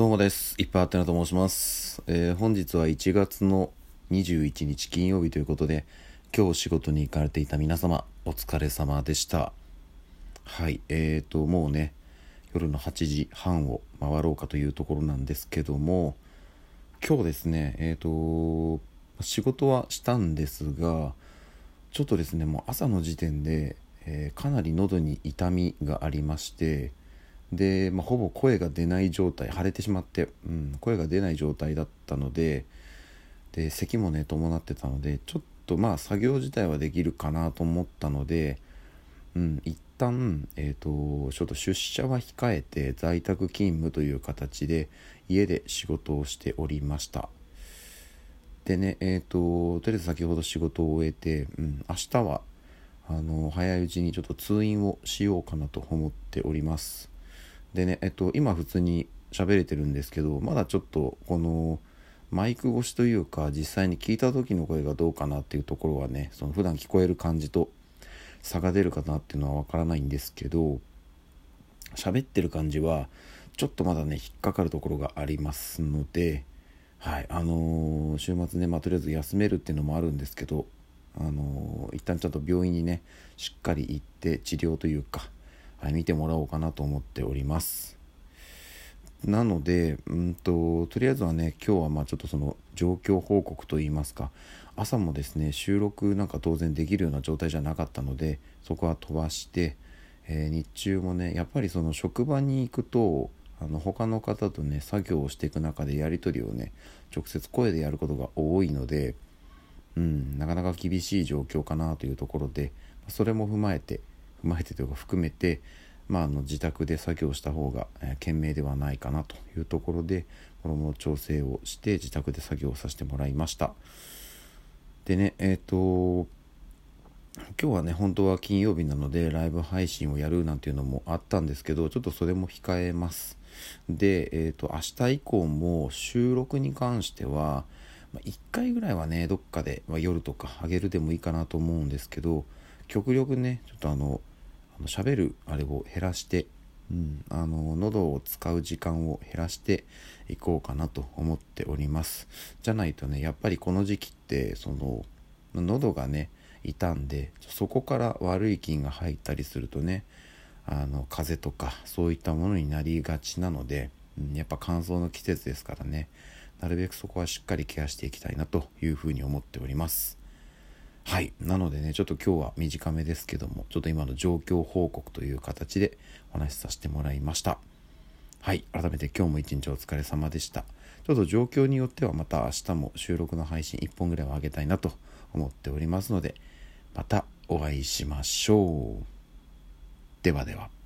どうもです。いっぱいあってなと申します、えー、本日は1月の21日金曜日ということで、今日仕事に行かれていた皆様、お疲れ様でした。はい、えーと、もうね、夜の8時半を回ろうかというところなんですけども、今日ですね、えーと、仕事はしたんですが、ちょっとですね、もう朝の時点で、えー、かなり喉に痛みがありまして、で、まあ、ほぼ声が出ない状態腫れてしまって、うん、声が出ない状態だったのでで咳もね伴ってたのでちょっとまあ作業自体はできるかなと思ったので、うん、一旦、えーと、ちょっと出社は控えて在宅勤務という形で家で仕事をしておりました。でねえっ、ー、ととりあえず先ほど仕事を終えて、うん、明日はあの早いうちにちょっと通院をしようかなと思っております。でね、えっと、今普通に喋れてるんですけど、まだちょっとこのマイク越しというか、実際に聞いた時の声がどうかなっていうところはね、その普段聞こえる感じと差が出るかなっていうのはわからないんですけど、喋ってる感じは、ちょっとまだね、引っかかるところがありますので、はい、あのー、週末ね、まあ、とりあえず休めるっていうのもあるんですけど、あのー、一旦ちゃんと病院にね、しっかり行って治療というか、はい、見てもらおうかなと思っております。なので、うんと、とりあえずはね、今日はまあちょっとその状況報告といいますか、朝もですね、収録なんか当然できるような状態じゃなかったので、そこは飛ばして、えー、日中もね、やっぱりその職場に行くと、あの他の方とね、作業をしていく中でやり取りをね、直接声でやることが多いので、うん、なかなか厳しい状況かなというところで、それも踏まえて、踏まえてというか含めて、まあ、あの自宅で作業した方が、えー、賢明ではないかなというところで衣の調整をして自宅で作業させてもらいました。でねえっ、ー、と今日はね本当は金曜日なのでライブ配信をやるなんていうのもあったんですけどちょっとそれも控えます。でえっ、ー、と明日以降も収録に関しては、1回ぐらいはねどっかで、まあ、夜とかあげるでもいいかなと思うんですけど極力ねちょっとあの喋るあれを減らして、うん、あの喉を使う時間を減らしていこうかなと思っております。じゃないとねやっぱりこの時期ってその喉がね傷んでそこから悪い菌が入ったりするとねあの風邪とかそういったものになりがちなので、うん、やっぱ乾燥の季節ですからねなるべくそこはしっかりケアしていきたいなというふうに思っております。はい。なのでねちょっと今日は短めですけどもちょっと今の状況報告という形でお話しさせてもらいました。はい。改めて今日も一日お疲れ様でした。ちょっと状況によってはまた明日も収録の配信1本ぐらいは上げたいなと思っておりますのでまたお会いしましょう。ではでは。